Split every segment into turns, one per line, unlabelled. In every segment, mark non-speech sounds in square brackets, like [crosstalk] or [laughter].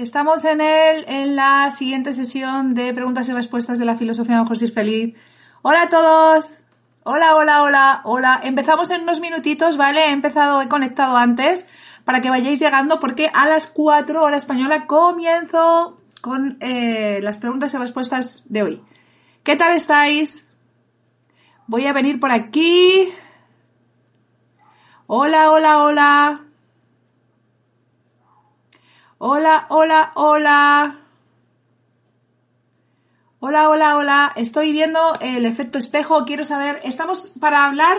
Estamos en el, en la siguiente sesión de preguntas y respuestas de la filosofía de José Feliz. Hola a todos. Hola, hola, hola, hola. Empezamos en unos minutitos, ¿vale? He empezado, he conectado antes para que vayáis llegando porque a las 4 hora española comienzo con eh, las preguntas y respuestas de hoy. ¿Qué tal estáis? Voy a venir por aquí. Hola, hola, hola. Hola, hola, hola. Hola, hola, hola. Estoy viendo el efecto espejo. Quiero saber, estamos para hablar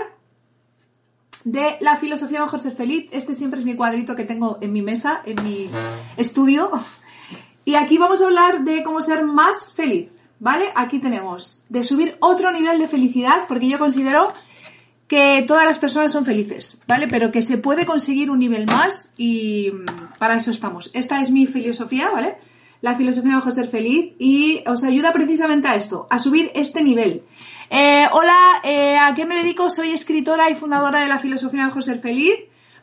de la filosofía mejor ser feliz. Este siempre es mi cuadrito que tengo en mi mesa, en mi estudio. Y aquí vamos a hablar de cómo ser más feliz, ¿vale? Aquí tenemos de subir otro nivel de felicidad, porque yo considero que todas las personas son felices, ¿vale? Pero que se puede conseguir un nivel más y mm, para eso estamos. Esta es mi filosofía, ¿vale? La filosofía de ser feliz y os ayuda precisamente a esto, a subir este nivel. Eh, hola, eh, ¿a qué me dedico? Soy escritora y fundadora de la filosofía de ser feliz,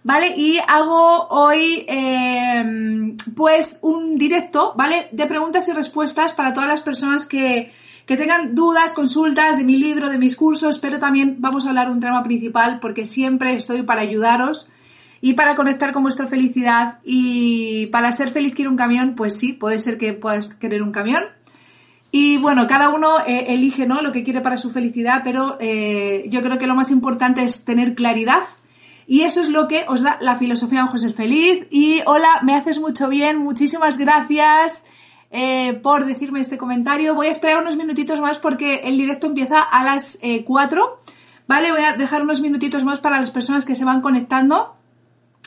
¿vale? Y hago hoy, eh, pues, un directo, ¿vale? De preguntas y respuestas para todas las personas que que tengan dudas, consultas de mi libro, de mis cursos, pero también vamos a hablar de un tema principal porque siempre estoy para ayudaros y para conectar con vuestra felicidad y para ser feliz quiero un camión, pues sí, puede ser que puedas querer un camión. Y bueno, cada uno eh, elige ¿no? lo que quiere para su felicidad, pero eh, yo creo que lo más importante es tener claridad y eso es lo que os da la filosofía de José Feliz. Y hola, me haces mucho bien, muchísimas gracias. Eh, por decirme este comentario. Voy a esperar unos minutitos más porque el directo empieza a las 4. Eh, ¿Vale? Voy a dejar unos minutitos más para las personas que se van conectando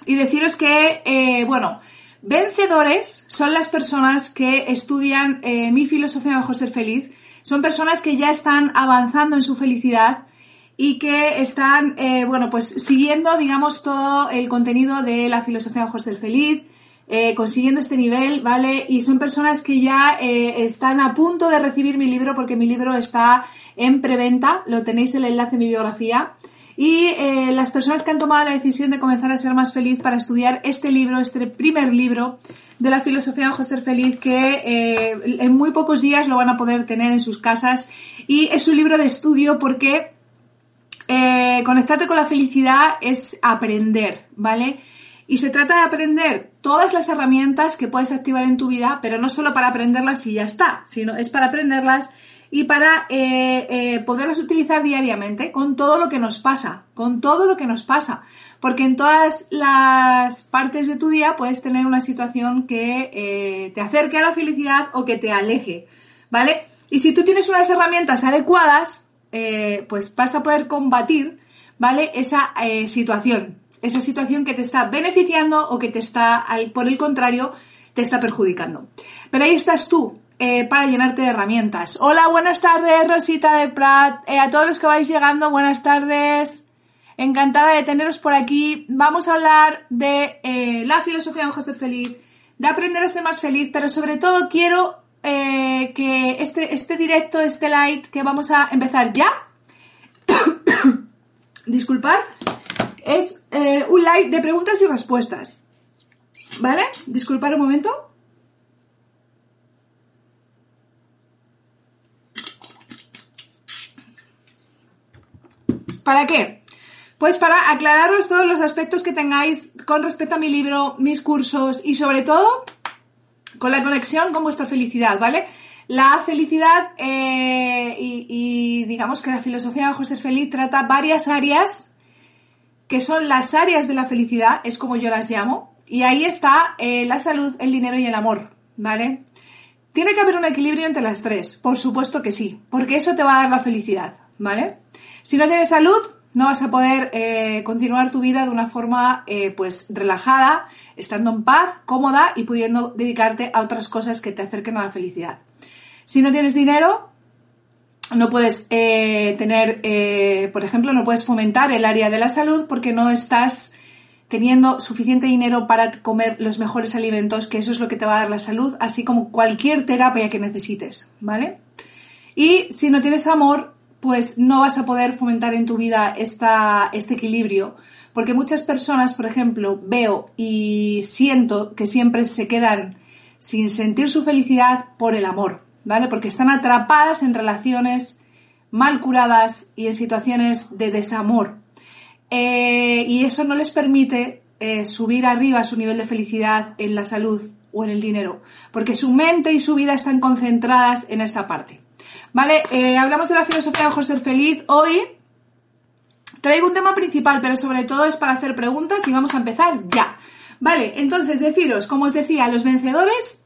y deciros que, eh, bueno, vencedores son las personas que estudian mi filosofía bajo ser feliz. Son personas que ya están avanzando en su felicidad y que están, bueno, pues siguiendo, digamos, todo el contenido de la filosofía bajo ser feliz, eh, consiguiendo este nivel, ¿vale? Y son personas que ya eh, están a punto de recibir mi libro porque mi libro está en preventa, lo tenéis el enlace en mi biografía. Y eh, las personas que han tomado la decisión de comenzar a ser más feliz para estudiar este libro, este primer libro de la filosofía de José Feliz, que en muy pocos días lo van a poder tener en sus casas. Y es un libro de estudio porque conectarte con la felicidad es aprender, ¿vale? Y se trata de aprender todas las herramientas que puedes activar en tu vida, pero no solo para aprenderlas y ya está, sino es para aprenderlas y para eh, eh, poderlas utilizar diariamente con todo lo que nos pasa, con todo lo que nos pasa. Porque en todas las partes de tu día puedes tener una situación que eh, te acerque a la felicidad o que te aleje, ¿vale? Y si tú tienes unas herramientas adecuadas, pues vas a poder combatir, ¿vale? Esa situación esa situación que te está beneficiando o que te está, por el contrario, te está perjudicando. Pero ahí estás tú, eh, para llenarte de herramientas. Hola, buenas tardes, Rosita de Prat. Eh, a todos los que vais llegando, buenas tardes. Encantada de teneros por aquí. Vamos a hablar de eh, la filosofía de José Feliz, de aprender a ser más feliz, pero sobre todo quiero que este, este directo, este light que vamos a empezar ya, [coughs] disculpad, es eh, un live de preguntas y respuestas. ¿Vale? Disculpad un momento. ¿Para qué? Pues para aclararos todos los aspectos que tengáis con respecto a mi libro, mis cursos y sobre todo con la conexión con vuestra felicidad, ¿vale? La felicidad eh, y, y, digamos que la filosofía de José Feliz trata varias áreas que son las áreas de la felicidad, es como yo las llamo, y ahí está eh, la salud, el dinero y el amor, ¿vale? Tiene que haber un equilibrio entre las tres, por supuesto que sí, porque eso te va a dar la felicidad, ¿vale? Si no tienes salud, No vas a poder eh, continuar tu vida de una forma eh, pues relajada, estando en paz, cómoda y pudiendo dedicarte a otras cosas que te acerquen a la felicidad. Si no tienes dinero, no puedes eh, tener, por ejemplo, no puedes fomentar el área de la salud porque no estás teniendo suficiente dinero para comer los mejores alimentos, que eso es lo que te va a dar la salud, así como cualquier terapia que necesites, ¿vale? Y si no tienes amor, pues no vas a poder fomentar en tu vida esta, este equilibrio, porque muchas personas, por ejemplo, veo y siento que siempre se quedan sin sentir su felicidad por el amor, ¿vale? Porque están atrapadas en relaciones mal curadas y en situaciones de desamor. Eh, y eso no les permite eh, subir arriba su nivel de felicidad en la salud o en el dinero, porque su mente y su vida están concentradas en esta parte. Vale, eh, hablamos de la filosofía de José Feliz. Hoy traigo un tema principal, pero sobre todo es para hacer preguntas y vamos a empezar ya. Vale, entonces deciros, como os decía, los vencedores,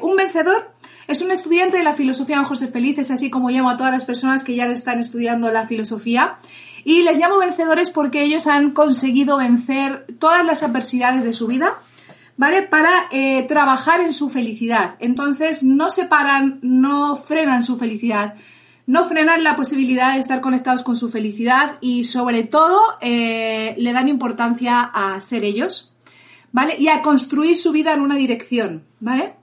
un vencedor es un estudiante de la filosofía de José Feliz, es así como llamo a todas las personas que ya están estudiando la filosofía. Y les llamo vencedores porque ellos han conseguido vencer todas las adversidades de su vida, ¿vale? Para eh, trabajar en su felicidad. Entonces no se paran, no frenan su felicidad, no frenan la posibilidad de estar conectados con su felicidad y sobre todo eh, le dan importancia a ser ellos, ¿vale? Y a construir su vida en una dirección, ¿vale?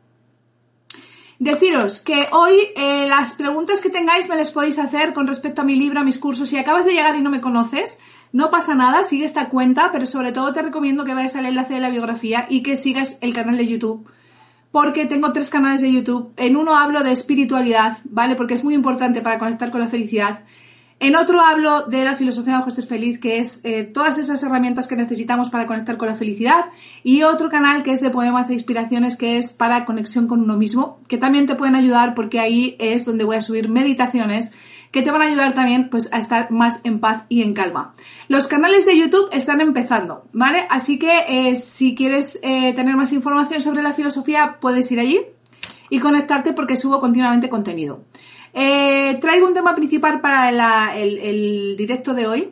Deciros que hoy eh, las preguntas que tengáis me las podéis hacer con respecto a mi libro, a mis cursos. Si acabas de llegar y no me conoces, no pasa nada, sigue esta cuenta, pero sobre todo te recomiendo que vayas al enlace de la biografía y que sigas el canal de YouTube. Porque tengo tres canales de YouTube. En uno hablo de espiritualidad, ¿vale? Porque es muy importante para conectar con la felicidad. En otro hablo de la filosofía de José Feliz, que es eh, todas esas herramientas que necesitamos para conectar con la felicidad. Y otro canal que es de poemas e inspiraciones, que es para conexión con uno mismo, que también te pueden ayudar porque ahí es donde voy a subir meditaciones que te van a ayudar también pues a estar más en paz y en calma. Los canales de YouTube están empezando, ¿vale? Así que eh, si quieres eh, tener más información sobre la filosofía, puedes ir allí y conectarte porque subo continuamente contenido. Eh, traigo un tema principal para el, directo de hoy.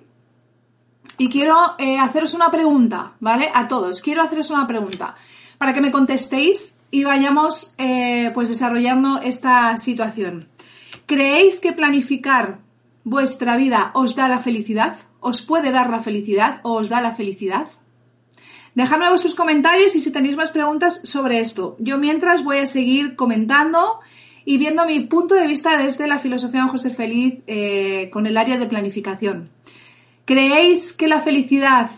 Y quiero eh, haceros una pregunta, ¿vale? A todos. Quiero haceros una pregunta para que me contestéis y vayamos eh, pues desarrollando esta situación. ¿Creéis que planificar vuestra vida os da la felicidad? ¿Os puede dar la felicidad o os da la felicidad? Dejadme vuestros comentarios y si tenéis más preguntas sobre esto. Yo mientras voy a seguir comentando y viendo mi punto de vista desde la filosofía de José Feliz eh, con el área de planificación. ¿Creéis que la felicidad,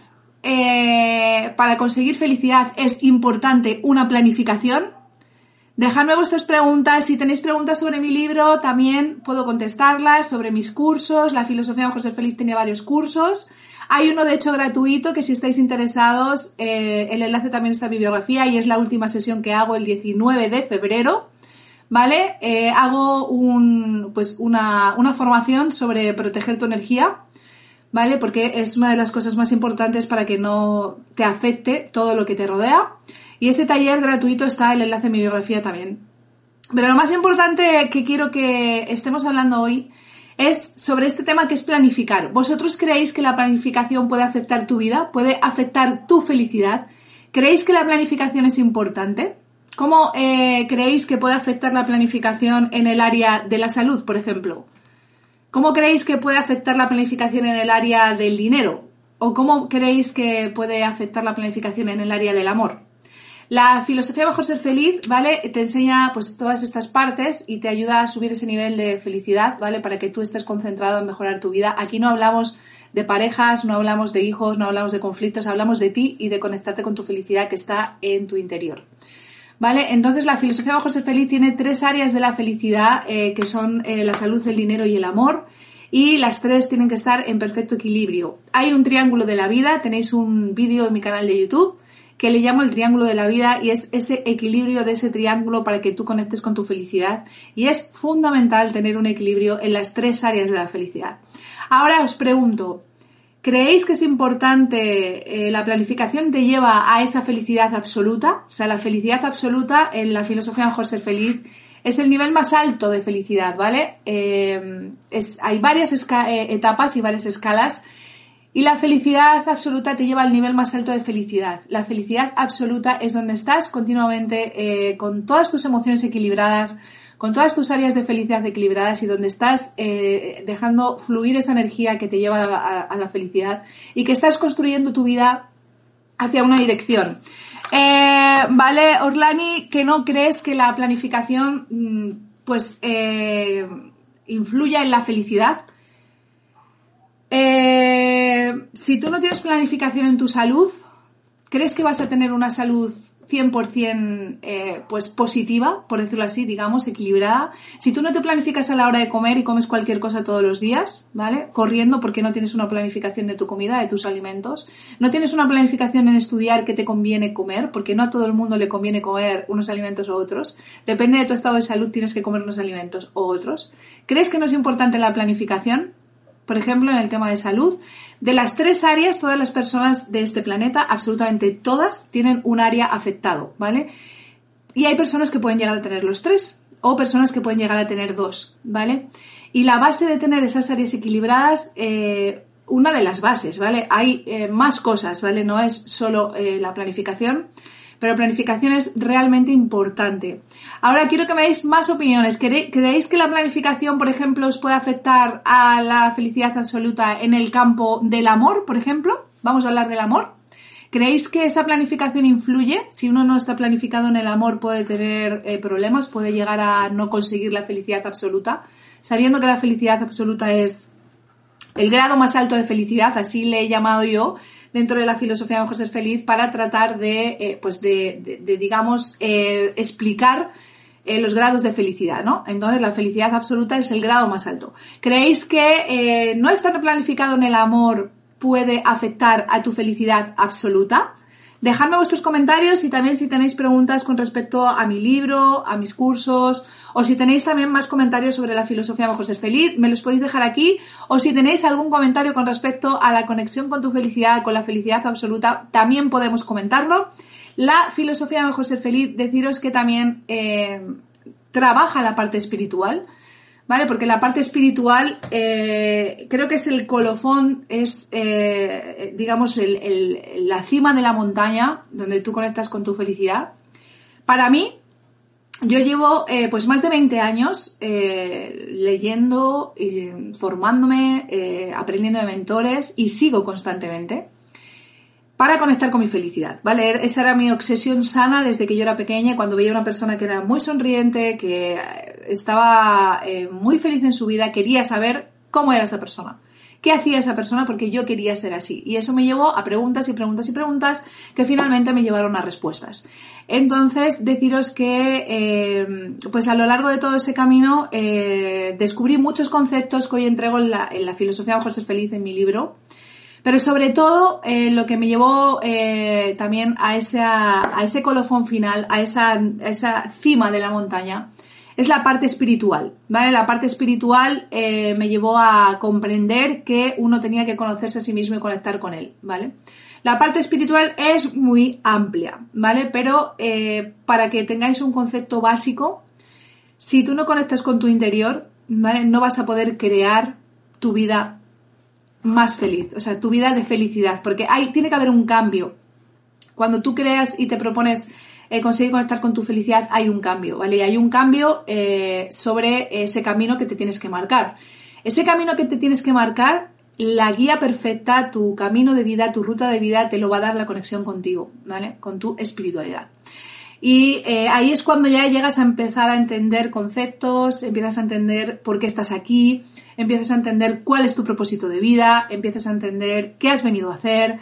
eh, para conseguir felicidad, es importante una planificación? Dejadme vuestras preguntas. Si tenéis preguntas sobre mi libro, también puedo contestarlas, sobre mis cursos. La filosofía de José Feliz tiene varios cursos. Hay uno, de hecho, gratuito, que si estáis interesados, eh, el enlace también está en mi y es la última sesión que hago el 19 de febrero. ¿Vale? Eh, hago un, pues una, formación sobre proteger tu energía, ¿vale? Porque es una de las cosas más importantes para que no te afecte todo lo que te rodea. Y ese taller gratuito está el enlace en mi biografía también. Pero lo más importante que quiero que estemos hablando hoy es sobre este tema que es planificar. ¿Vosotros creéis que la planificación puede afectar tu vida? ¿Puede afectar tu felicidad? ¿Creéis que la planificación es importante? ¿Cómo eh, creéis que puede afectar la planificación en el área de la salud, por ejemplo? ¿Cómo creéis que puede afectar la planificación en el área del dinero? ¿O cómo creéis que puede afectar la planificación en el área del amor? La filosofía Mejor Ser Feliz, ¿vale? Te enseña pues todas estas partes y te ayuda a subir ese nivel de felicidad, ¿vale? Para que tú estés concentrado en mejorar tu vida. Aquí no hablamos de parejas, no hablamos de hijos, no hablamos de conflictos, hablamos de ti y de conectarte con tu felicidad que está en tu interior. ¿Vale? Entonces la filosofía bajo ser feliz tiene tres áreas de la felicidad eh, que son eh, la salud, el dinero y el amor y las tres tienen que estar en perfecto equilibrio. Hay un triángulo de la vida, tenéis un vídeo en mi canal de YouTube que le llamo el triángulo de la vida y es ese equilibrio de ese triángulo para que tú conectes con tu felicidad y es fundamental tener un equilibrio en las tres áreas de la felicidad. Ahora os pregunto, ¿Creéis que es importante, eh, la planificación te lleva a esa felicidad absoluta? O sea, la felicidad absoluta en la filosofía Mejor Ser Feliz es el nivel más alto de felicidad, ¿vale? Eh, hay varias eh, etapas y varias escalas Y la felicidad absoluta te lleva al nivel más alto de felicidad. La felicidad absoluta es donde estás continuamente con todas tus emociones equilibradas, con todas tus áreas de felicidad equilibradas y donde estás eh, dejando fluir esa energía que te lleva a, la felicidad y que estás construyendo tu vida hacia una dirección. Eh, vale, Orlani, que no crees que la planificación mm, pues influya en la felicidad. Eh, si tú no tienes planificación en tu salud, ¿crees que vas a tener una salud 100% eh, pues positiva, por decirlo así, digamos, equilibrada? Si tú no te planificas a la hora de comer y comes cualquier cosa todos los días, ¿vale? Corriendo porque no tienes una planificación de tu comida, de tus alimentos. No tienes una planificación en estudiar qué te conviene comer, porque no a todo el mundo le conviene comer unos alimentos u otros. Depende de tu estado de salud, tienes que comer unos alimentos u otros. ¿Crees que no es importante la planificación? Por ejemplo, en el tema de salud, de las tres áreas, todas las personas de este planeta, absolutamente todas, tienen un área afectado, ¿vale? Y hay personas que pueden llegar a tener los tres o personas que pueden llegar a tener dos, ¿vale? Y la base de tener esas áreas equilibradas, eh, una de las bases, ¿vale? Hay eh, más cosas, ¿vale? No es solo eh, la planificación, pero planificación es realmente importante. Ahora quiero que me deis más opiniones. ¿Creéis que la planificación, por ejemplo, os puede afectar a la felicidad absoluta en el campo del amor, por ejemplo? Vamos a hablar del amor. ¿Creéis que esa planificación influye? Si uno no está planificado en el amor puede tener eh, problemas, puede llegar a no conseguir la felicidad absoluta, sabiendo que la felicidad absoluta es el grado más alto de felicidad, así le he llamado yo, dentro de la filosofía de Mejor Ser Feliz para tratar de, eh, pues de, digamos, eh, explicar eh, los grados de felicidad, ¿no? Entonces la felicidad absoluta es el grado más alto. ¿Creéis que no estar planificado en el amor puede afectar a tu felicidad absoluta? Dejadme vuestros comentarios y también si tenéis preguntas con respecto a mi libro, a mis cursos, o si tenéis también más comentarios sobre la filosofía Mejor Ser Feliz, me los podéis dejar aquí, o si tenéis algún comentario con respecto a la conexión con tu felicidad, con la felicidad absoluta, también podemos comentarlo. La filosofía Mejor Ser Feliz, deciros que también eh, trabaja la parte espiritual. ¿Vale? Porque la parte espiritual eh, creo que es el colofón, es, eh, digamos, la cima de la montaña donde tú conectas con tu felicidad. Para mí, yo llevo eh, pues más de 20 años leyendo, y formándome, aprendiendo de mentores y sigo constantemente para conectar con mi felicidad, ¿vale? Esa era mi obsesión sana desde que yo era pequeña, cuando veía a una persona que era muy sonriente, que estaba eh, muy feliz en su vida, quería saber cómo era esa persona. ¿Qué hacía esa persona? Porque yo quería ser así. Y eso me llevó a preguntas y preguntas y preguntas que finalmente me llevaron a respuestas. Entonces, deciros que, eh, pues a lo largo de todo ese camino, eh, descubrí muchos conceptos que hoy entrego en la, en la filosofía Mejor Ser Feliz en mi libro. Pero sobre todo, eh, lo que me llevó eh, también a, ese colofón final, a esa, esa cima de la montaña, es la parte espiritual, ¿vale? La parte espiritual eh, me llevó a comprender que uno tenía que conocerse a sí mismo y conectar con él, ¿vale? La parte espiritual es muy amplia, ¿vale? Pero para que tengáis un concepto básico, si tú no conectas con tu interior, ¿vale? No vas a poder crear tu vida más feliz, o sea, tu vida de felicidad, porque hay, tiene que haber un cambio. Cuando tú creas y te propones eh, conseguir conectar con tu felicidad, hay un cambio, ¿vale? Y hay un cambio eh, sobre ese camino que te tienes que marcar. Ese camino que te tienes que marcar, la guía perfecta, tu camino de vida, tu ruta de vida, te lo va a dar la conexión contigo, ¿vale? Con tu espiritualidad. Y eh, ahí es cuando ya llegas a empezar a entender conceptos, empiezas a entender por qué estás aquí, empiezas a entender cuál es tu propósito de vida, empiezas a entender qué has venido a hacer.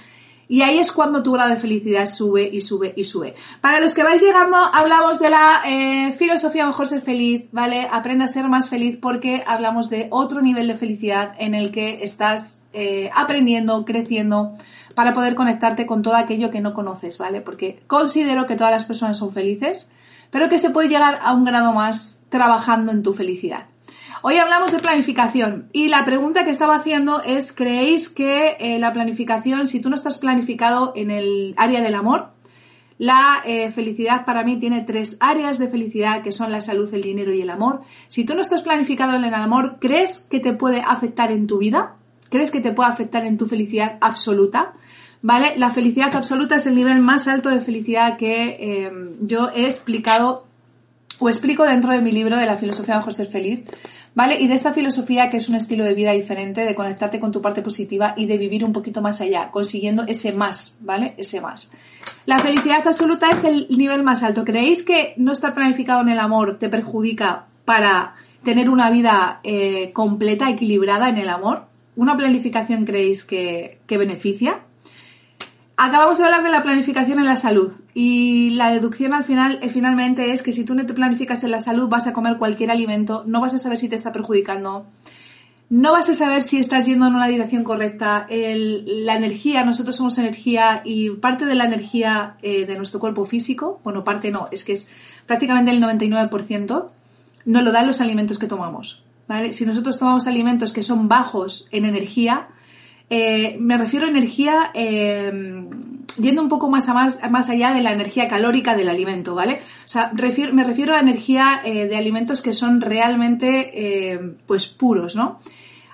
Y ahí es cuando tu grado de felicidad sube y sube y sube. Para los que vais llegando, hablamos de la eh, filosofía mejor ser feliz, ¿vale? Aprende a ser más feliz porque hablamos de otro nivel de felicidad en el que estás eh, aprendiendo, creciendo, para poder conectarte con todo aquello que no conoces, ¿vale? Porque considero que todas las personas son felices, pero que se puede llegar a un grado más trabajando en tu felicidad. Hoy hablamos de planificación y la pregunta que estaba haciendo es, ¿creéis que eh, la planificación, si tú no estás planificado en el área del amor, la eh, felicidad para mí tiene tres áreas de felicidad que son la salud, el dinero y el amor. Si tú no estás planificado en el amor, ¿crees que te puede afectar en tu vida? ¿Crees que te puede afectar en tu felicidad absoluta? ¿Vale? La felicidad absoluta es el nivel más alto de felicidad que eh, yo he explicado o explico dentro de mi libro de la filosofía mejor ser feliz. ¿Vale? Y de esta filosofía que es un estilo de vida diferente, de conectarte con tu parte positiva y de vivir un poquito más allá, consiguiendo ese más, ¿vale? Ese más. La felicidad absoluta es el nivel más alto. ¿Creéis que no estar planificado en el amor te perjudica para tener una vida eh, completa, equilibrada en el amor? ¿Una planificación creéis que, que beneficia? Acabamos de hablar de la planificación en la salud y la deducción al final eh, finalmente es que si tú no te planificas en la salud vas a comer cualquier alimento, no vas a saber si te está perjudicando, no vas a saber si estás yendo en una dirección correcta. la energía, nosotros somos energía y parte de la energía eh, de nuestro cuerpo físico, bueno, parte no, es que es prácticamente el 99%, nos lo dan los alimentos que tomamos. Si nosotros tomamos alimentos que son bajos en energía, eh, me refiero a energía eh, yendo un poco más, más, más, allá de la energía calórica del alimento, ¿vale? O sea, me refiero a energía eh, de alimentos que son realmente, pues, puros, ¿no?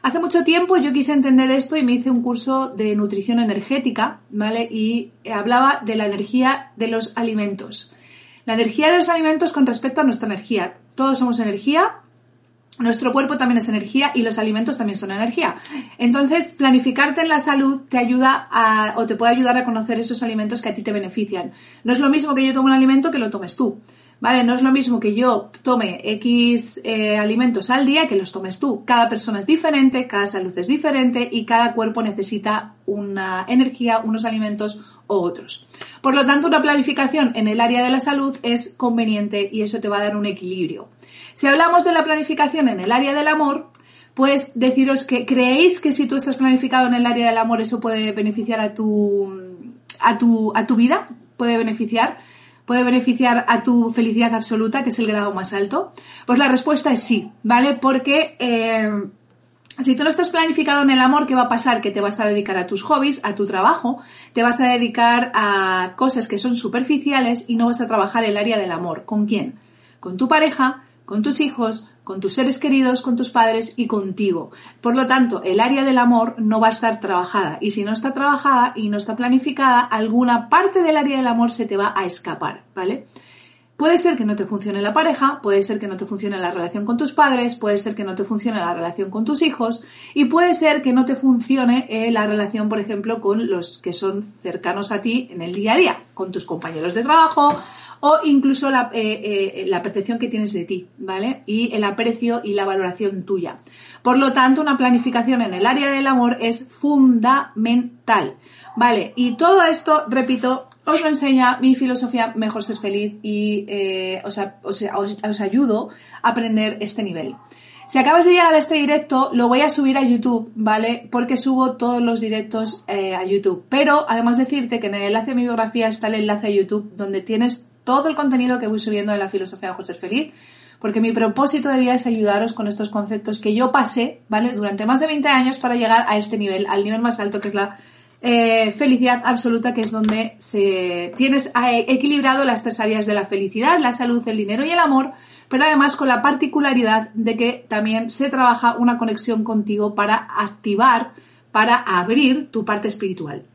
Hace mucho tiempo yo quise entender esto y me hice un curso de nutrición energética, ¿vale? Y hablaba de la energía de los alimentos. La energía de los alimentos con respecto a nuestra energía. Todos somos energía, nuestro cuerpo también es energía y los alimentos también son energía. Entonces, planificarte en la salud te ayuda a, o te puede ayudar a conocer esos alimentos que a ti te benefician. No es lo mismo que yo tome un alimento que lo tomes tú. ¿Vale? No es lo mismo que yo tome X eh, alimentos al día que los tomes tú. Cada persona es diferente, cada salud es diferente y cada cuerpo necesita una energía, unos alimentos o otros. Por lo tanto, una planificación en el área de la salud es conveniente y eso te va a dar un equilibrio. Si hablamos de la planificación en el área del amor, pues deciros que creéis que si tú estás planificado en el área del amor eso puede beneficiar a tu a tu a tu vida, puede beneficiar puede beneficiar a tu felicidad absoluta, que es el grado más alto? Pues la respuesta es sí, ¿vale? Porque eh, si tú no estás planificado en el amor, ¿qué va a pasar? Que te vas a dedicar a tus hobbies, a tu trabajo, te vas a dedicar a cosas que son superficiales y no vas a trabajar el área del amor. ¿Con quién? Con tu pareja, con tus hijos, con tus seres queridos, con tus padres y contigo. Por lo tanto, el área del amor no va a estar trabajada y si no está trabajada y no está planificada, alguna parte del área del amor se te va a escapar, ¿vale? Puede ser que no te funcione la pareja, puede ser que no te funcione la relación con tus padres, puede ser que no te funcione la relación con tus hijos y puede ser que no te funcione eh, la relación, por ejemplo, con los que son cercanos a ti en el día a día, con tus compañeros de trabajo, o incluso la, eh, eh, la, percepción que tienes de ti, ¿vale? Y el aprecio y la valoración tuya. Por lo tanto, una planificación en el área del amor es fundamental, ¿vale? Y todo esto, repito, os lo enseña mi filosofía Mejor Ser Feliz y eh, os, os, os, ayudo a aprender este nivel. Si acabas de llegar a este directo, lo voy a subir a YouTube, ¿vale? Porque subo todos los directos a YouTube. Pero además decirte que en el enlace de mi biografía está el enlace a YouTube donde tienes todo el contenido que voy subiendo de la filosofía de José Feliz, porque mi propósito de vida es ayudaros con estos conceptos que yo pasé, ¿vale? Durante más de 20 años para llegar a este nivel, al nivel más alto que es la eh, felicidad absoluta, que es donde tienes equilibrado las tres áreas de la felicidad, la salud, el dinero y el amor, pero además con la particularidad de que también se trabaja una conexión contigo para activar, para abrir tu parte espiritual.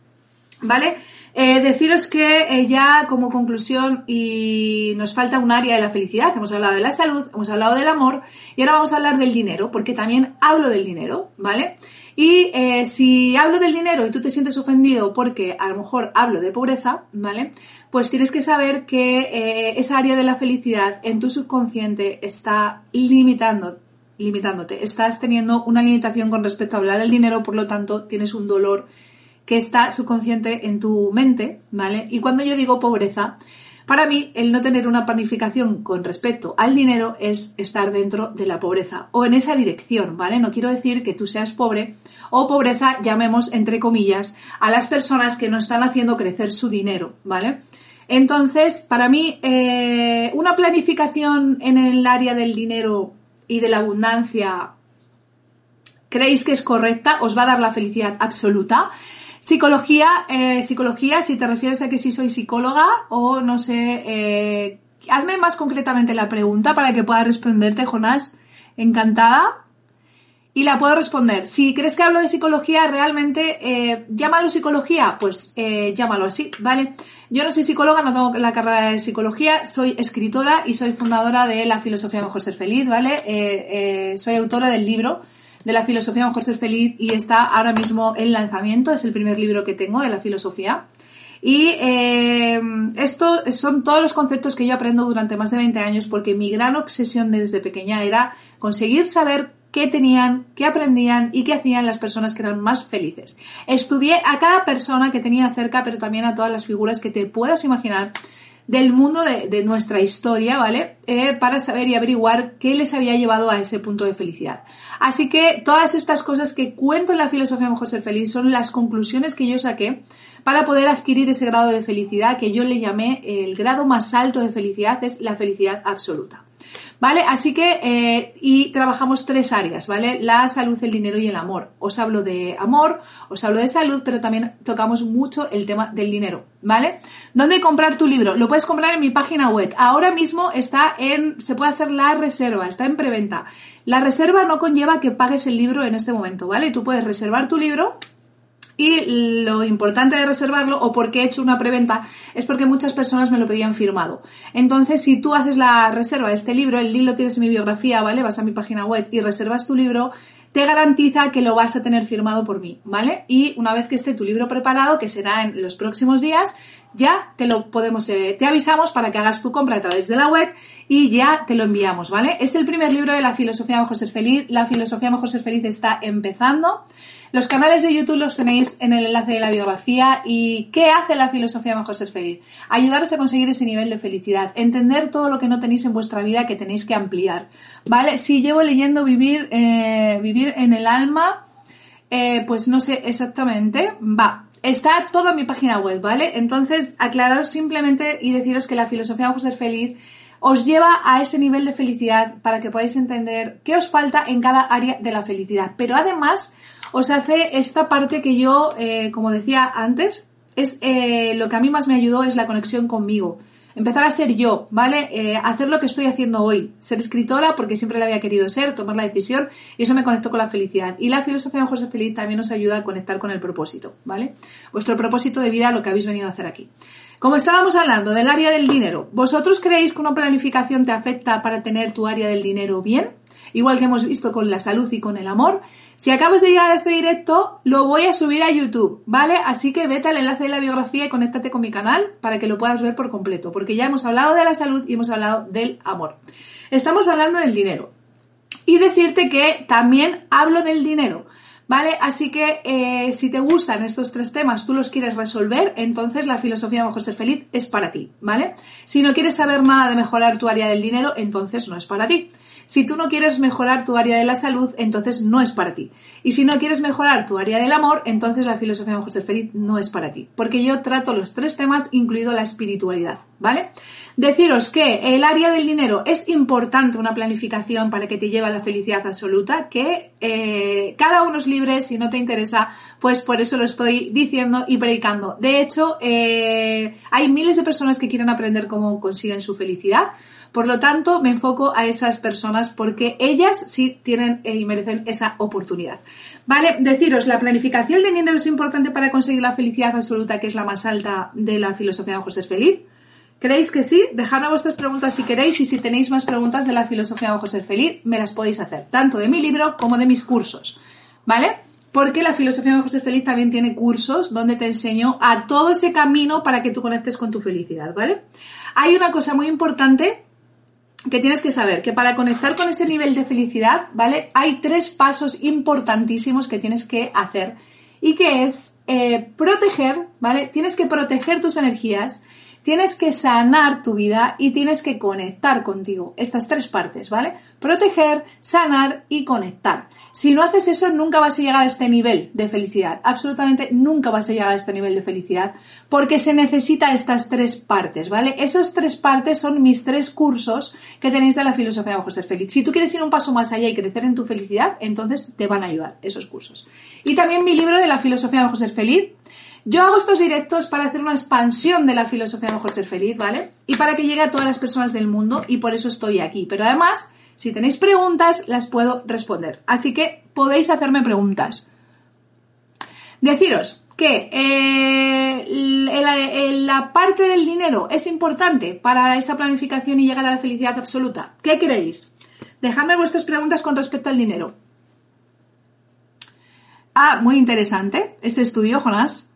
¿Vale? Eh, deciros que eh, ya como conclusión y nos falta un área de la felicidad, hemos hablado de la salud, hemos hablado del amor y ahora vamos a hablar del dinero, porque también hablo del dinero, ¿vale? Y eh, si hablo del dinero y tú te sientes ofendido porque a lo mejor hablo de pobreza, ¿vale? Pues tienes que saber que esa área de la felicidad en tu subconsciente está limitando, limitándote, estás teniendo una limitación con respecto a hablar del dinero, por lo tanto tienes un dolor que está subconsciente en tu mente, ¿vale? Y cuando yo digo pobreza, para mí el no tener una planificación con respecto al dinero es estar dentro de la pobreza o en esa dirección, ¿vale? No quiero decir que tú seas pobre o pobreza, llamemos entre comillas, a las personas que no están haciendo crecer su dinero, ¿vale? Entonces, para mí, eh, una planificación en el área del dinero y de la abundancia, ¿creéis que es correcta? ¿Os va a dar la felicidad absoluta? Psicología, eh, psicología, si te refieres a que si soy psicóloga o no sé, eh, hazme más concretamente la pregunta para que pueda responderte, Jonás. Encantada. y la puedo responder. Si crees que hablo de psicología, realmente eh, llámalo psicología, pues eh, llámalo así, ¿vale? Yo no soy psicóloga, no tengo la carrera de psicología, soy escritora y soy fundadora de La Filosofía Mejor Ser Feliz, ¿vale? Eh, soy autora del libro de La Filosofía Mejor Ser Feliz y está ahora mismo en lanzamiento, es el primer libro que tengo de la filosofía. Y eh, esto son todos los conceptos que yo aprendo durante más de 20 años porque mi gran obsesión desde pequeña era conseguir saber qué tenían, qué aprendían y qué hacían las personas que eran más felices. Estudié a cada persona que tenía cerca, pero también a todas las figuras que te puedas imaginar del mundo de, nuestra historia, ¿vale? Eh, para saber y averiguar qué les había llevado a ese punto de felicidad. Así que todas estas cosas que cuento en la filosofía Mejor Ser Feliz son las conclusiones que yo saqué para poder adquirir ese grado de felicidad que yo le llamé el grado más alto de felicidad, es la felicidad absoluta. ¿Vale? Así que, eh, y trabajamos tres áreas, ¿vale? La salud, el dinero y el amor. Os hablo de amor, os hablo de salud, pero también tocamos mucho el tema del dinero, ¿vale? ¿Dónde comprar tu libro? Lo puedes comprar en mi página web. Ahora mismo está en, se puede hacer la reserva, está en preventa. La reserva no conlleva que pagues el libro en este momento, ¿vale? Tú puedes reservar tu libro y lo importante de reservarlo, o porque he hecho una preventa, es porque muchas personas me lo pedían firmado. Entonces, si tú haces la reserva de este libro, el link lo tienes en mi biografía, ¿vale? Vas a mi página web y reservas tu libro, te garantiza que lo vas a tener firmado por mí, ¿vale? Y una vez que esté tu libro preparado, que será en los próximos días, ya te lo podemos, eh, te avisamos para que hagas tu compra a través de la web y ya te lo enviamos, ¿vale? Es el primer libro de la filosofía mejor ser feliz. La filosofía mejor ser feliz está empezando. Los canales de YouTube los tenéis en el enlace de la biografía. ¿Y qué hace la filosofía Mejor Ser Feliz? Ayudaros a conseguir ese nivel de felicidad, entender todo lo que no tenéis en vuestra vida que tenéis que ampliar. ¿Vale? Si llevo leyendo Vivir, eh, vivir en el alma, eh, pues no sé exactamente. Va, Está todo en mi página web, ¿vale? Entonces, aclararos simplemente y deciros que la filosofía Mejor Ser Feliz os lleva a ese nivel de felicidad para que podáis entender qué os falta en cada área de la felicidad. Pero además os hace esta parte que yo, eh, como decía antes, es eh, lo que a mí más me ayudó es la conexión conmigo. Empezar a ser yo, ¿vale? Eh, hacer lo que estoy haciendo hoy. Ser escritora porque siempre la había querido ser, tomar la decisión y eso me conectó con la felicidad. Y la filosofía de José Feliz también nos ayuda a conectar con el propósito, ¿vale? Vuestro propósito de vida, lo que habéis venido a hacer aquí. Como estábamos hablando del área del dinero, ¿vosotros creéis que una planificación te afecta para tener tu área del dinero bien? Igual que hemos visto con la salud y con el amor. Si acabas de llegar a este directo, lo voy a subir a YouTube, ¿vale? Así que vete al enlace de la biografía y conéctate con mi canal para que lo puedas ver por completo, porque ya hemos hablado de la salud y hemos hablado del amor. Estamos hablando del dinero. Y decirte que también hablo del dinero. ¿Vale? Así que eh, si te gustan estos tres temas, tú los quieres resolver, entonces la filosofía Mejor Ser Feliz es para ti, ¿vale? Si no quieres saber nada de mejorar tu área del dinero, entonces no es para ti. Si tú no quieres mejorar tu área de la salud, entonces no es para ti. Y si no quieres mejorar tu área del amor, entonces la filosofía Mejor Ser Feliz no es para ti. Porque yo trato los tres temas, incluido la espiritualidad, ¿vale? Deciros que el área del dinero es importante una planificación para que te lleve a la felicidad absoluta, que eh, cada uno es libre, si no te interesa, pues por eso lo estoy diciendo y predicando. De hecho, eh, hay miles de personas que quieren aprender cómo consiguen su felicidad. Por lo tanto, me enfoco a esas personas porque ellas sí tienen y merecen esa oportunidad. Vale, deciros, la planificación de dinero es importante para conseguir la felicidad absoluta, que es la más alta de la filosofía de José Feliz. ¿Creéis que sí? Dejadme vuestras preguntas si queréis y si tenéis más preguntas de la filosofía de José Feliz, me las podéis hacer, tanto de mi libro como de mis cursos. ¿Vale? Porque la filosofía de José Feliz también tiene cursos donde te enseño a todo ese camino para que tú conectes con tu felicidad, ¿vale? Hay una cosa muy importante que tienes que saber que para conectar con ese nivel de felicidad, ¿vale? Hay tres pasos importantísimos que tienes que hacer y que es eh, proteger, ¿vale? Tienes que proteger tus energías, tienes que sanar tu vida y tienes que conectar contigo. Estas tres partes, ¿vale? Proteger, sanar y conectar. Si no haces eso, nunca vas a llegar a este nivel de felicidad. Absolutamente nunca vas a llegar a este nivel de felicidad porque se necesita estas tres partes, ¿vale? Esas tres partes son mis tres cursos que tenéis de la filosofía de Ser Feliz. Si tú quieres ir un paso más allá y crecer en tu felicidad, entonces te van a ayudar esos cursos. Y también mi libro de la filosofía de Ser Feliz, yo hago estos directos para hacer una expansión de la filosofía de Mejor Ser Feliz, ¿vale? Y para que llegue a todas las personas del mundo y por eso estoy aquí. Pero además, Si tenéis preguntas, las puedo responder. Así que podéis hacerme preguntas. Deciros que eh, la parte del dinero es importante para esa planificación y llegar a la felicidad absoluta. ¿Qué creéis? Dejadme vuestras preguntas con respecto al dinero. Ah, muy interesante ese estudio, Jonás.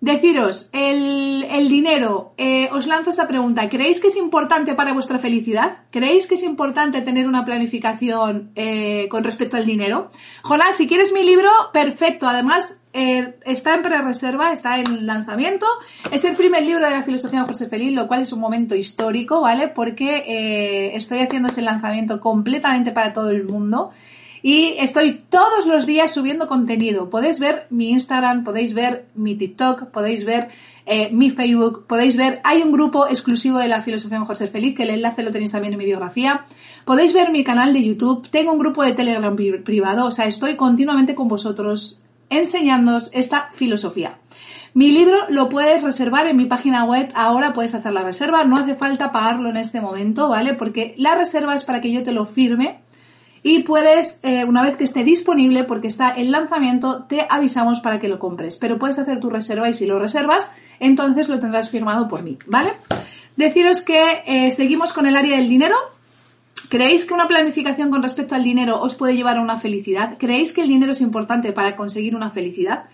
Deciros, el, dinero, eh, os lanzo esta pregunta. ¿Creéis que es importante para vuestra felicidad? ¿Creéis que es importante tener una planificación eh, con respecto al dinero? Jonás, si quieres mi libro, perfecto. Además, eh, está en pre-reserva, está en lanzamiento. Es el primer libro de la filosofía de José Feliz, lo cual es un momento histórico, ¿vale? Porque estoy haciendo ese lanzamiento completamente para todo el mundo. Y estoy todos los días subiendo contenido. Podéis ver mi Instagram, podéis ver mi TikTok, podéis ver eh, mi Facebook, podéis ver, hay un grupo exclusivo de la filosofía mejor ser feliz, que el enlace lo tenéis también en mi biografía. Podéis ver mi canal de YouTube, tengo un grupo de Telegram privado, o sea, estoy continuamente con vosotros enseñándoos esta filosofía. Mi libro lo puedes reservar en mi página web, ahora puedes hacer la reserva, no hace falta pagarlo en este momento, ¿vale? Porque la reserva es para que yo te lo firme y puedes, eh, una vez que esté disponible, porque está en lanzamiento, te avisamos para que lo compres. Pero puedes hacer tu reserva y si lo reservas, entonces lo tendrás firmado por mí, ¿vale? Deciros que eh, seguimos con el área del dinero. ¿Creéis que una planificación con respecto al dinero os puede llevar a una felicidad? ¿Creéis que el dinero es importante para conseguir una felicidad?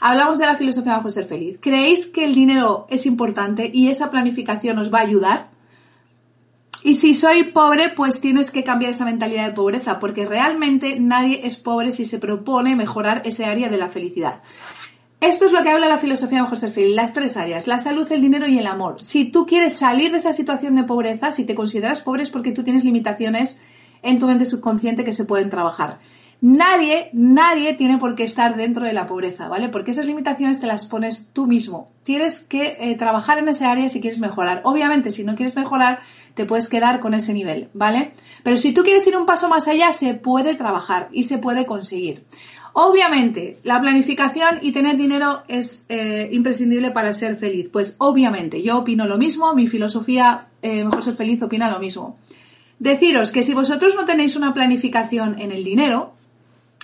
Hablamos de la filosofía bajo ser feliz. ¿Creéis que el dinero es importante y esa planificación os va a ayudar? Y si soy pobre, pues tienes que cambiar esa mentalidad de pobreza, porque realmente nadie es pobre si se propone mejorar ese área de la felicidad. Esto es lo que habla la filosofía de José Feliz, las tres áreas, la salud, el dinero y el amor. Si tú quieres salir de esa situación de pobreza, si te consideras pobre es porque tú tienes limitaciones en tu mente subconsciente que se pueden trabajar. Nadie, nadie tiene por qué estar dentro de la pobreza, ¿vale? Porque esas limitaciones te las pones tú mismo. Tienes que eh, trabajar en ese área si quieres mejorar. Obviamente, si no quieres mejorar, te puedes quedar con ese nivel, ¿vale? Pero si tú quieres ir un paso más allá, se puede trabajar y se puede conseguir. Obviamente, la planificación y tener dinero es eh, imprescindible para ser feliz. Pues obviamente, yo opino lo mismo, mi filosofía eh, Mejor Ser Feliz opina lo mismo. Deciros que si vosotros no tenéis una planificación en el dinero,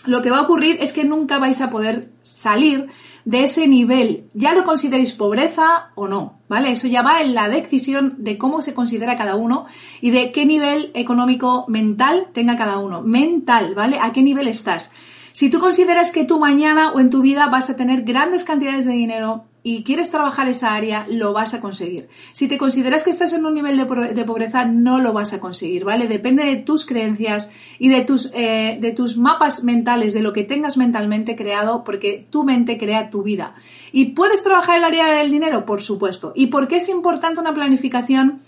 lo que va a ocurrir es que nunca vais a poder salir de ese nivel. Ya lo consideréis pobreza o no, ¿vale? Eso ya va en la decisión de cómo se considera cada uno y de qué nivel económico mental tenga cada uno. Mental, ¿vale? ¿A qué nivel estás? Si tú consideras que tú mañana o en tu vida vas a tener grandes cantidades de dinero, y quieres trabajar esa área, lo vas a conseguir. Si te consideras que estás en un nivel de, pobreza, no lo vas a conseguir, ¿vale? Depende de tus creencias y de tus, eh, de tus mapas mentales, de lo que tengas mentalmente creado, porque tu mente crea tu vida. ¿Y puedes trabajar el área del dinero? Por supuesto. ¿Y por qué es importante una planificación?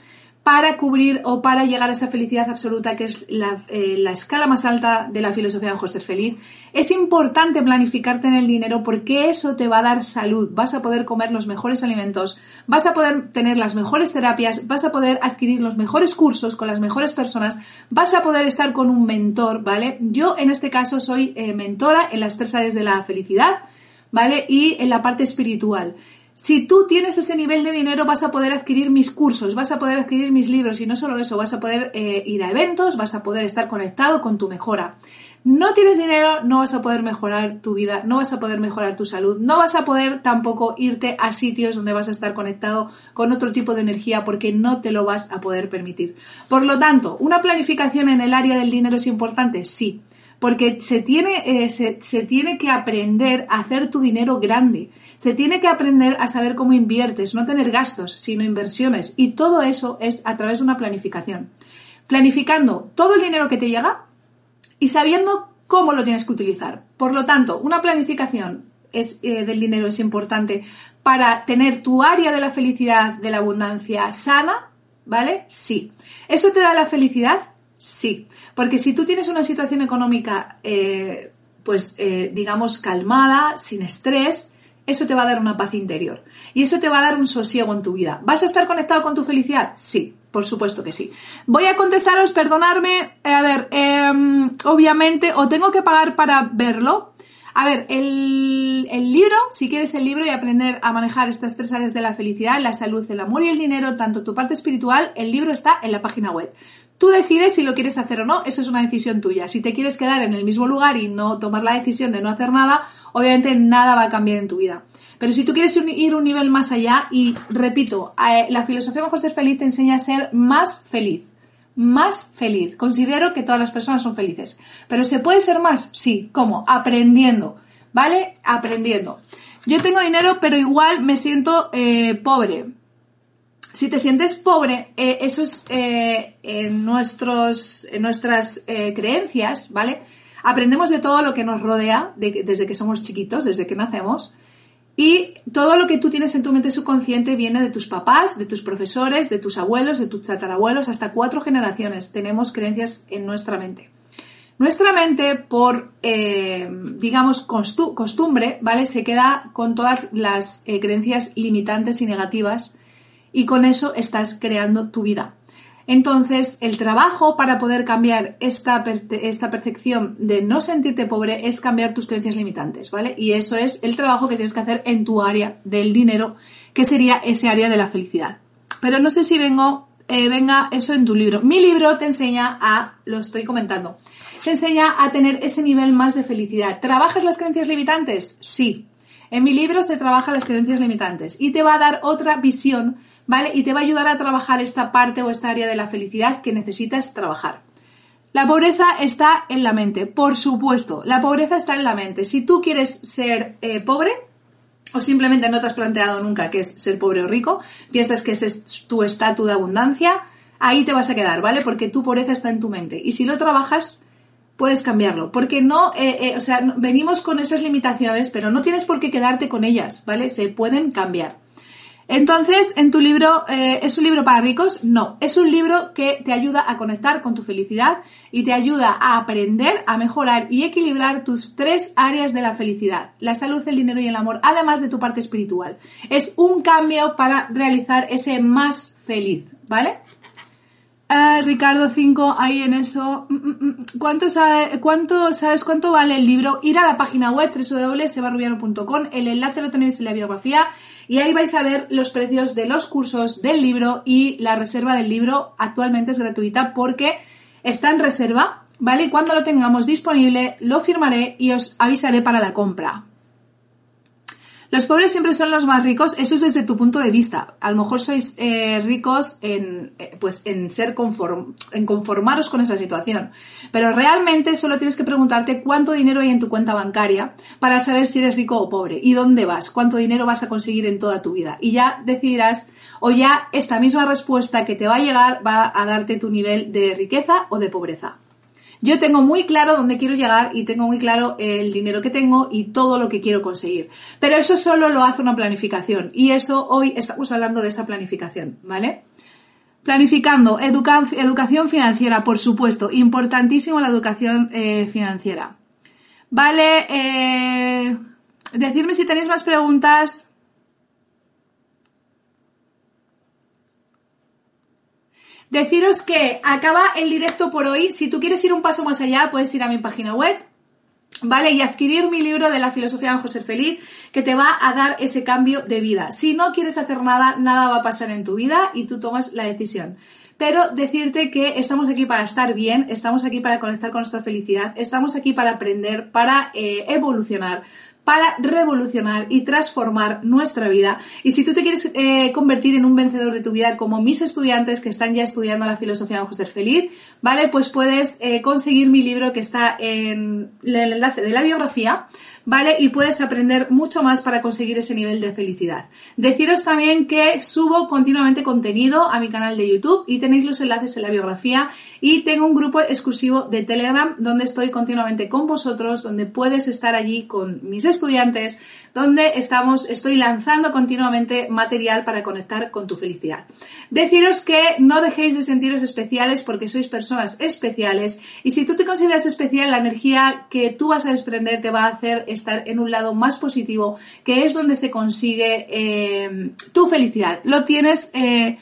Para cubrir o para llegar a esa felicidad absoluta que es eh, la, escala más alta de la filosofía de José Feliz. Es importante planificarte en el dinero porque eso te va a dar salud, vas a poder comer los mejores alimentos, vas a poder tener las mejores terapias, vas a poder adquirir los mejores cursos con las mejores personas, vas a poder estar con un mentor, ¿vale? Yo en este caso soy eh, mentora en las tres áreas de la felicidad, ¿vale? Y en la parte espiritual. Si tú tienes ese nivel de dinero vas a poder adquirir mis cursos, vas a poder adquirir mis libros y no solo eso, vas a poder eh, ir a eventos, vas a poder estar conectado con tu mejora. No tienes dinero, no vas a poder mejorar tu vida, no vas a poder mejorar tu salud, no vas a poder tampoco irte a sitios donde vas a estar conectado con otro tipo de energía porque no te lo vas a poder permitir. Por lo tanto, ¿una planificación en el área del dinero es importante? Sí, porque se tiene, eh, se, se tiene que aprender a hacer tu dinero grande. Se tiene que aprender a saber cómo inviertes, no tener gastos, sino inversiones. Y todo eso es a través de una planificación. Planificando todo el dinero que te llega y sabiendo cómo lo tienes que utilizar. Por lo tanto, una planificación es, eh, del dinero es importante para tener tu área de la felicidad, de la abundancia sana, ¿vale? Sí. ¿Eso te da la felicidad? Sí. Porque si tú tienes una situación económica, eh, pues eh, digamos, calmada, sin estrés, eso te va a dar una paz interior. Y eso te va a dar un sosiego en tu vida. ¿Vas a estar conectado con tu felicidad? Sí, por supuesto que sí. Voy a contestaros, perdonarme, a ver, em, obviamente, o tengo que pagar para verlo. A ver, el, el, libro, si quieres el libro y aprender a manejar estas tres áreas de la felicidad, la salud, el amor y el dinero, tanto tu parte espiritual, el libro está en la página web. Tú decides si lo quieres hacer o no, eso es una decisión tuya. Si te quieres quedar en el mismo lugar y no tomar la decisión de no hacer nada, obviamente nada va a cambiar en tu vida. Pero si tú quieres ir un nivel más allá, y repito, eh, la filosofía Mejor Ser Feliz te enseña a ser más feliz. Más feliz. Considero que todas las personas son felices. Pero ¿se puede ser más? Sí. ¿Cómo? Aprendiendo. ¿Vale? Aprendiendo. Yo tengo dinero, pero igual me siento eh, pobre. Si te sientes pobre, eh, eso es en, nuestros, en nuestras creencias, ¿vale? Aprendemos de todo lo que nos rodea desde que somos chiquitos, desde que nacemos. Y todo lo que tú tienes en tu mente subconsciente viene de tus papás, de tus profesores, de tus abuelos, de tus tatarabuelos, hasta cuatro generaciones tenemos creencias en nuestra mente. Nuestra mente, por, eh, digamos, costumbre, ¿vale? Se queda con todas las eh, creencias limitantes y negativas y con eso estás creando tu vida. Entonces, el trabajo para poder cambiar esta, esta, percepción de no sentirte pobre es cambiar tus creencias limitantes, ¿vale? Y eso es el trabajo que tienes que hacer en tu área del dinero, que sería ese área de la felicidad. Pero no sé si vengo, eh, venga eso en tu libro. Mi libro te enseña a, lo estoy comentando, te enseña a tener ese nivel más de felicidad. ¿Trabajas las creencias limitantes? Sí. En mi libro se trabaja las creencias limitantes y te va a dar otra visión ¿vale? Y te va a ayudar a trabajar esta parte o esta área de la felicidad que necesitas trabajar. La pobreza está en la mente, por supuesto, la pobreza está en la mente. Si tú quieres ser eh, pobre, o simplemente no te has planteado nunca qué es ser pobre o rico, piensas que ese es tu estatus de abundancia, ahí te vas a quedar, ¿vale? Porque tu pobreza está en tu mente. Y si lo trabajas, puedes cambiarlo. Porque no, eh, eh, o sea, venimos con esas limitaciones, pero no tienes por qué quedarte con ellas, ¿vale? Se pueden cambiar. Entonces, en tu libro, eh, ¿es un libro para ricos? No, es un libro que te ayuda a conectar con tu felicidad y te ayuda a aprender, a mejorar y equilibrar tus tres áreas de la felicidad, la salud, el dinero y el amor, además de tu parte espiritual. Es un cambio para realizar ese más feliz, ¿vale? Eh, Ricardo 5, ahí en eso. Mm, mm, mm. ¿Cuánto, sabe, ¿Cuánto sabes cuánto vale el libro? Ir a la página web www.sebarrubiano.com. El enlace lo tenéis en la biografía y ahí vais a ver los precios de los cursos del libro y la reserva del libro actualmente es gratuita porque está en reserva, ¿vale? Cuando lo tengamos disponible lo firmaré y os avisaré para la compra. Los pobres siempre son los más ricos, eso es desde tu punto de vista. A lo mejor sois eh, ricos en, eh, pues, en ser conform, en conformaros con esa situación. Pero realmente solo tienes que preguntarte cuánto dinero hay en tu cuenta bancaria para saber si eres rico o pobre y dónde vas, cuánto dinero vas a conseguir en toda tu vida. Y ya decidirás, o ya esta misma respuesta que te va a llegar va a darte tu nivel de riqueza o de pobreza. Yo tengo muy claro dónde quiero llegar y tengo muy claro el dinero que tengo y todo lo que quiero conseguir. Pero eso solo lo hace una planificación y eso hoy estamos hablando de esa planificación, ¿vale? Planificando, educación financiera, por supuesto, importantísimo la educación eh, financiera. Vale, eh, decirme si tenéis más preguntas. Deciros que acaba el directo por hoy. Si tú quieres ir un paso más allá, puedes ir a mi página web, ¿vale? Y adquirir mi libro de la filosofía de José Feliz, que te va a dar ese cambio de vida. Si no quieres hacer nada, nada va a pasar en tu vida y tú tomas la decisión. Pero decirte que estamos aquí para estar bien, estamos aquí para conectar con nuestra felicidad, estamos aquí para aprender, para eh, evolucionar, para revolucionar y transformar nuestra vida. Y si tú te quieres eh, convertir en un vencedor de tu vida como mis estudiantes que están ya estudiando la filosofía de José Feliz, ¿vale? Pues puedes eh, conseguir mi libro que está en el enlace de la biografía ¿vale? Y puedes aprender mucho más para conseguir ese nivel de felicidad. Deciros también que subo continuamente contenido a mi canal de YouTube y tenéis los enlaces en la biografía y tengo un grupo exclusivo de Telegram donde estoy continuamente con vosotros, donde puedes estar allí con mis estudiantes, donde estamos, estoy lanzando continuamente material para conectar con tu felicidad. Deciros que no dejéis de sentiros especiales porque sois personas especiales y si tú te consideras especial, la energía que tú vas a desprender te va a hacer estar en un lado más positivo, que es donde se consigue eh, tu felicidad. Lo tienes... Eh,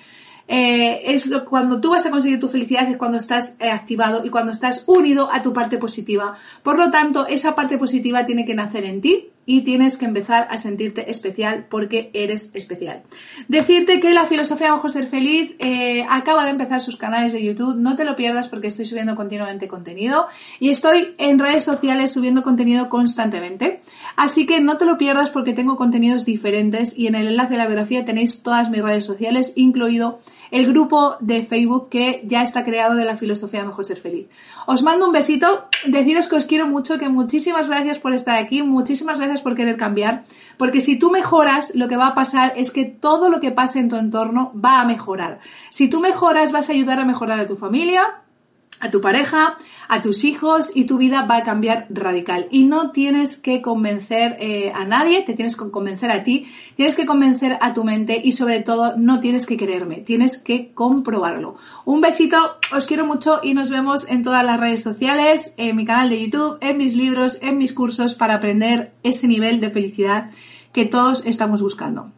eh, es cuando tú vas a conseguir tu felicidad es cuando estás activado y cuando estás unido a tu parte positiva. Por lo tanto, esa parte positiva tiene que nacer en ti y tienes que empezar a sentirte especial porque eres especial. Decirte que la filosofía Ojo Ser Feliz eh, acaba de empezar sus canales de YouTube, no te lo pierdas porque estoy subiendo continuamente contenido y estoy en redes sociales subiendo contenido constantemente. Así que no te lo pierdas porque tengo contenidos diferentes y en el enlace de la biografía tenéis todas mis redes sociales, incluido el grupo de Facebook que ya está creado de la filosofía Mejor Ser Feliz. Os mando un besito, deciros que os quiero mucho, que muchísimas gracias por estar aquí, muchísimas gracias por querer cambiar, porque si tú mejoras, lo que va a pasar es que todo lo que pase en tu entorno va a mejorar. Si tú mejoras, vas a ayudar a mejorar a tu familia, a tu pareja, a tus hijos y tu vida va a cambiar radical. Y no tienes que convencer eh, a nadie, te tienes que convencer a ti, tienes que convencer a tu mente y sobre todo no tienes que creerme, tienes que comprobarlo. Un besito, os quiero mucho y nos vemos en todas las redes sociales, en mi canal de YouTube, en mis libros, en mis cursos para aprender ese nivel de felicidad que todos estamos buscando.